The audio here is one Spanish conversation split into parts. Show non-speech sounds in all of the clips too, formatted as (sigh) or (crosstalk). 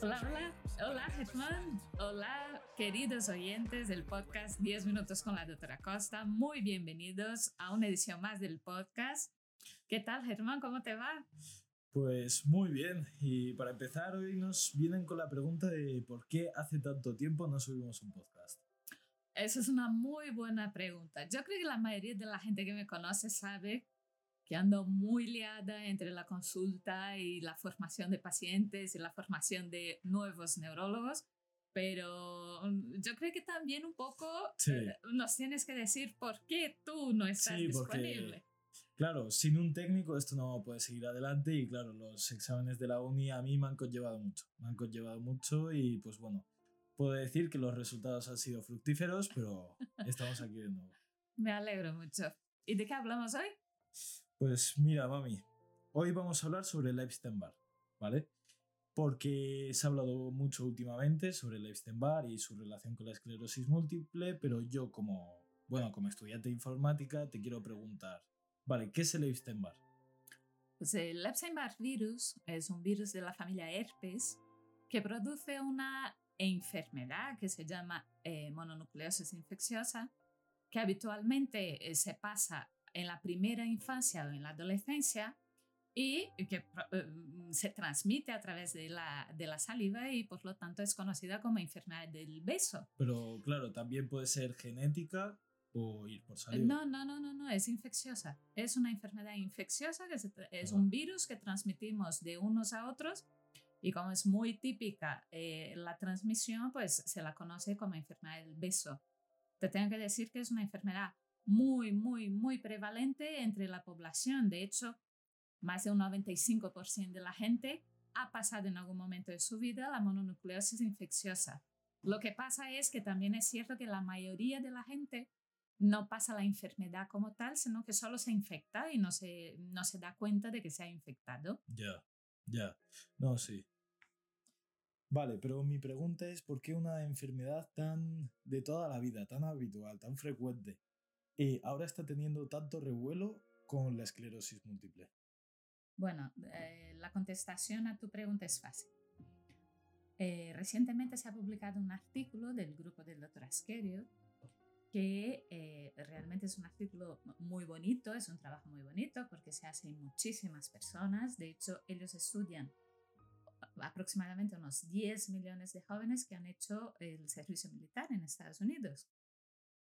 Hola, hola, hola Germán, hola queridos oyentes del podcast 10 minutos con la doctora Costa, muy bienvenidos a una edición más del podcast. ¿Qué tal Germán? ¿Cómo te va? Pues muy bien, y para empezar hoy nos vienen con la pregunta de por qué hace tanto tiempo no subimos un podcast. Esa es una muy buena pregunta. Yo creo que la mayoría de la gente que me conoce sabe que ando muy liada entre la consulta y la formación de pacientes y la formación de nuevos neurólogos, pero mm, yo creo que también un poco eh, nos tienes que decir por qué tú no estás disponible. Claro, sin un técnico esto no puede seguir adelante y claro, los exámenes de la uni a mí me han conllevado mucho, me han conllevado mucho y pues bueno, puedo decir que los resultados han sido fructíferos, pero estamos aquí de nuevo. (laughs) Me alegro mucho. ¿Y de qué hablamos hoy? Pues mira, mami, hoy vamos a hablar sobre el Epstein-Barr, ¿vale? Porque se ha hablado mucho últimamente sobre el Epstein-Barr y su relación con la esclerosis múltiple, pero yo como, bueno, como estudiante de informática te quiero preguntar, ¿vale? ¿Qué es el Epstein-Barr? Pues el Epstein-Barr virus es un virus de la familia herpes que produce una enfermedad que se llama eh, mononucleosis infecciosa, que habitualmente eh, se pasa en la primera infancia o en la adolescencia y que eh, se transmite a través de la, de la saliva y por lo tanto es conocida como enfermedad del beso. Pero claro, también puede ser genética o ir por saliva. No, no, no, no, no, es infecciosa. Es una enfermedad infecciosa, que es un virus que transmitimos de unos a otros y como es muy típica eh, la transmisión, pues se la conoce como enfermedad del beso. Te tengo que decir que es una enfermedad muy, muy, muy prevalente entre la población. De hecho, más de un 95% de la gente ha pasado en algún momento de su vida la mononucleosis infecciosa. Lo que pasa es que también es cierto que la mayoría de la gente no pasa la enfermedad como tal, sino que solo se infecta y no se, no se da cuenta de que se ha infectado. Ya, ya. No, sí. Vale, pero mi pregunta es por qué una enfermedad tan de toda la vida, tan habitual, tan frecuente, eh, ahora está teniendo tanto revuelo con la esclerosis múltiple? Bueno, eh, la contestación a tu pregunta es fácil. Eh, recientemente se ha publicado un artículo del grupo del doctor Askerio que realmente es un artículo muy bonito, es un trabajo muy bonito porque se hace en muchísimas personas. De hecho, ellos estudian aproximadamente unos 10 millones de jóvenes que han hecho el servicio militar en Estados Unidos.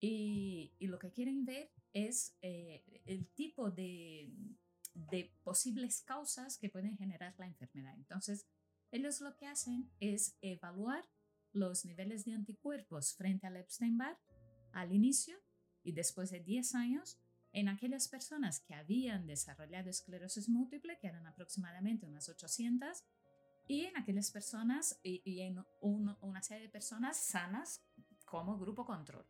Y, lo que quieren ver es eh, el tipo de, de posibles causas que pueden generar la enfermedad. Entonces, ellos lo que hacen es evaluar los niveles de anticuerpos frente al Epstein-Barr al inicio y después de 10 años en aquellas personas que habían desarrollado esclerosis múltiple, que eran aproximadamente unas 800, y en aquellas personas y, en una serie de personas sanas como grupo control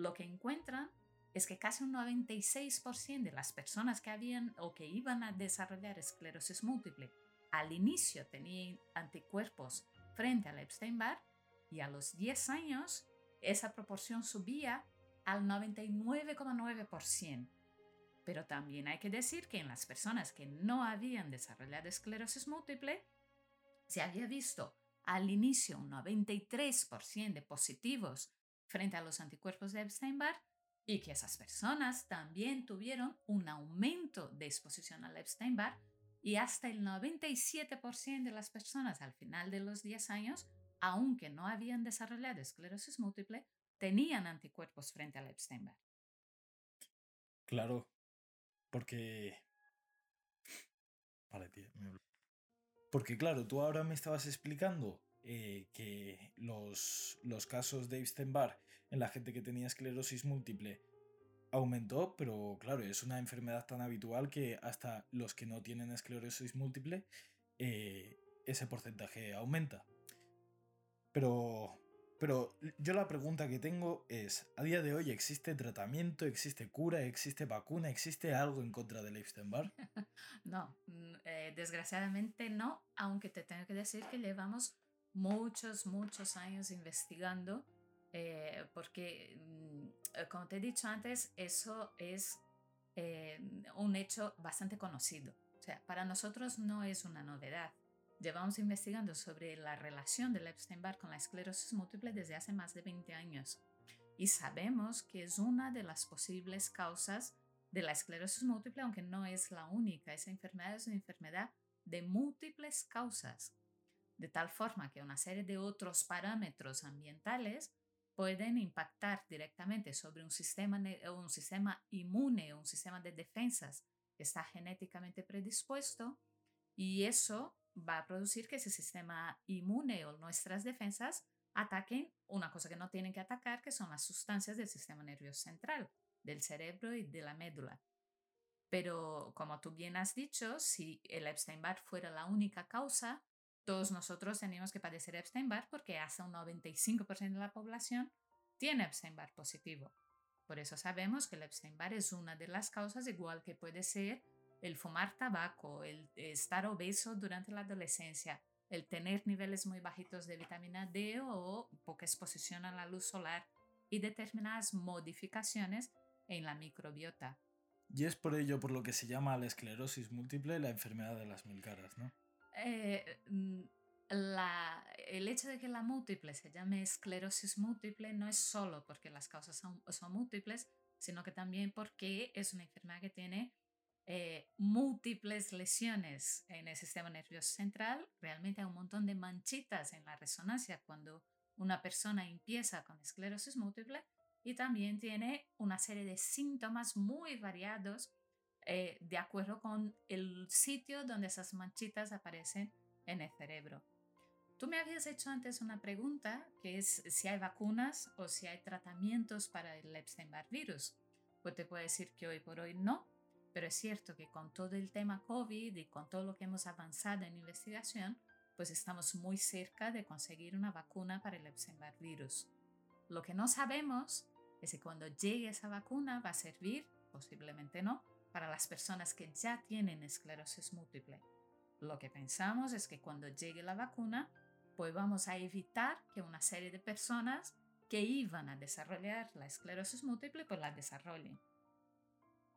lo que encuentran es que casi un 96% de las personas que habían o que iban a desarrollar esclerosis múltiple al inicio tenían anticuerpos frente al Epstein-Barr y a los 10 años esa proporción subía al 99,9%. Pero también hay que decir que en las personas que no habían desarrollado esclerosis múltiple, se había visto al inicio un 93% de positivos frente a los anticuerpos de Epstein-Barr y que esas personas también tuvieron un aumento de exposición al Epstein-Barr y hasta el 97% de las personas al final de los 10 años, aunque no habían desarrollado esclerosis múltiple, tenían anticuerpos frente al Epstein-Barr. Claro, porque... Vale, tío. Porque claro, tú ahora me estabas explicando eh, que los, los casos de Epstein-Barr en la gente que tenía esclerosis múltiple aumentó, pero claro, es una enfermedad tan habitual que hasta los que no tienen esclerosis múltiple, eh, ese porcentaje aumenta. Pero, pero yo la pregunta que tengo es, ¿a día de hoy existe tratamiento, existe cura, existe vacuna, existe algo en contra del Epstein-Barr? (laughs) no, mm, eh, desgraciadamente no, aunque te tengo que decir que llevamos muchos, muchos años investigando, eh, porque, mm, eh, como te he dicho antes, eso es eh, un hecho bastante conocido. O sea, para nosotros no es una novedad. llevamos investigando sobre la relación del Epstein-Barr con la esclerosis múltiple desde hace más de 20 años y sabemos que es una de las posibles causas de la esclerosis múltiple, aunque no es la única. Esa enfermedad es una enfermedad de múltiples causas, de tal forma que una serie de otros parámetros ambientales pueden impactar directamente sobre un sistema, un sistema inmune, un sistema de defensas que está genéticamente predispuesto y eso va a producir que ese sistema inmune o nuestras defensas ataquen una cosa que no tienen que atacar, que son las sustancias del sistema nervioso central, del cerebro y de la médula. Pero como tú bien has dicho, si el Epstein-Barr fuera la única causa, todos nosotros tenemos que padecer Epstein-Barr porque hasta un 95% de la población tiene Epstein-Barr positivo. Por eso sabemos que el Epstein-Barr es una de las causas, igual que puede ser el fumar tabaco, el estar obeso durante la adolescencia, el tener niveles muy bajitos de vitamina D o poca exposición a la luz solar y determinadas modificaciones en la microbiota. Y es por ello por lo que se llama la esclerosis múltiple la enfermedad de las mil caras, ¿no? Eh, mm, el hecho de que la múltiple se llame esclerosis múltiple no es solo porque las causas son, son múltiples, sino que también porque es una enfermedad que tiene eh, múltiples lesiones en el sistema nervioso central, realmente hay un montón de manchitas en la resonancia cuando una persona empieza con esclerosis múltiple y también tiene una serie de síntomas muy variados eh, de acuerdo con el sitio donde esas manchitas aparecen en el cerebro. Tú me habías hecho antes una pregunta que es si hay vacunas o si hay tratamientos para el Epstein-Barr virus. Pues te puedo decir que hoy por hoy no, pero es cierto que con todo el tema COVID y con todo lo que hemos avanzado en investigación, pues estamos muy cerca de conseguir una vacuna para el Epstein-Barr virus. Lo que no sabemos es que cuando llegue esa vacuna va a servir, posiblemente no, para las personas que ya tienen esclerosis múltiple. Lo que pensamos es que cuando llegue la vacuna, pues vamos a evitar que una serie de personas que iban a desarrollar la esclerosis múltiple, pues la desarrollen.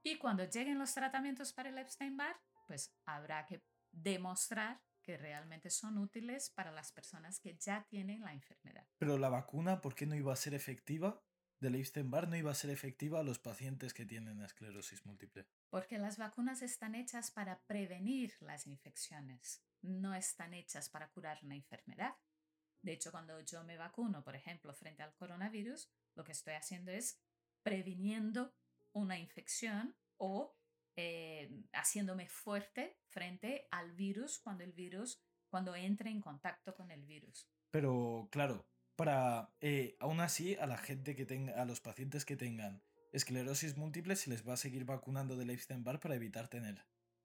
Y cuando lleguen los tratamientos para el Epstein-Barr, pues habrá que demostrar que realmente son útiles para las personas que ya tienen la enfermedad. Pero la vacuna, ¿por qué no iba a ser efectiva? Del Epstein-Barr no iba a ser efectiva a los pacientes que tienen esclerosis múltiple. Porque las vacunas están hechas para prevenir las infecciones, no están hechas para curar una enfermedad. De hecho, cuando yo me vacuno, por ejemplo, frente al coronavirus, lo que estoy haciendo es previniendo una infección o eh, haciéndome fuerte frente al virus cuando el virus, cuando entre en contacto con el virus. Pero claro, para eh, aún así a la gente que tenga, a los pacientes que tengan esclerosis múltiple se les va a seguir vacunando del Epstein-Barr para evitar tener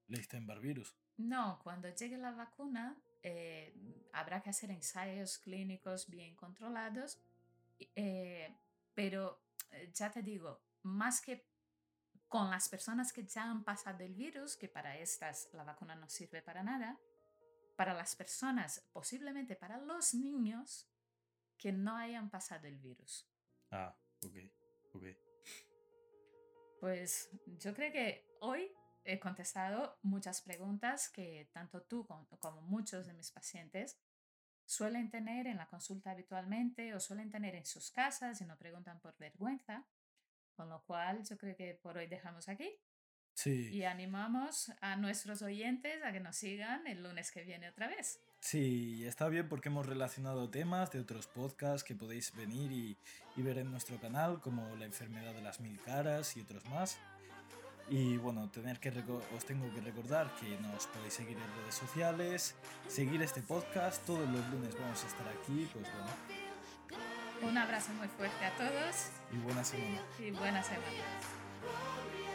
Epstein-Barr virus. No, cuando llegue la vacuna eh, habrá que hacer ensayos clínicos bien controlados, pero ya te digo, más que con las personas que ya han pasado el virus, que para estas la vacuna no sirve para nada, para las personas, posiblemente para los niños que no hayan pasado el virus. Ah, ok, ok. Pues yo creo que hoy he contestado muchas preguntas que tanto tú como, muchos de mis pacientes suelen tener en la consulta habitualmente o suelen tener en sus casas y no preguntan por vergüenza. Con lo cual, yo creo que por hoy dejamos aquí. Sí. Y animamos a nuestros oyentes a que nos sigan el lunes que viene otra vez. Sí, está bien porque hemos relacionado temas de otros podcasts que podéis venir y, y ver en nuestro canal, como la enfermedad de las mil caras y otros más. Y bueno, tener que os tengo que recordar que nos podéis seguir en redes sociales, seguir este podcast, todos los lunes vamos a estar aquí, pues bueno, un abrazo muy fuerte a todos. Y buena semana. Y buena semana.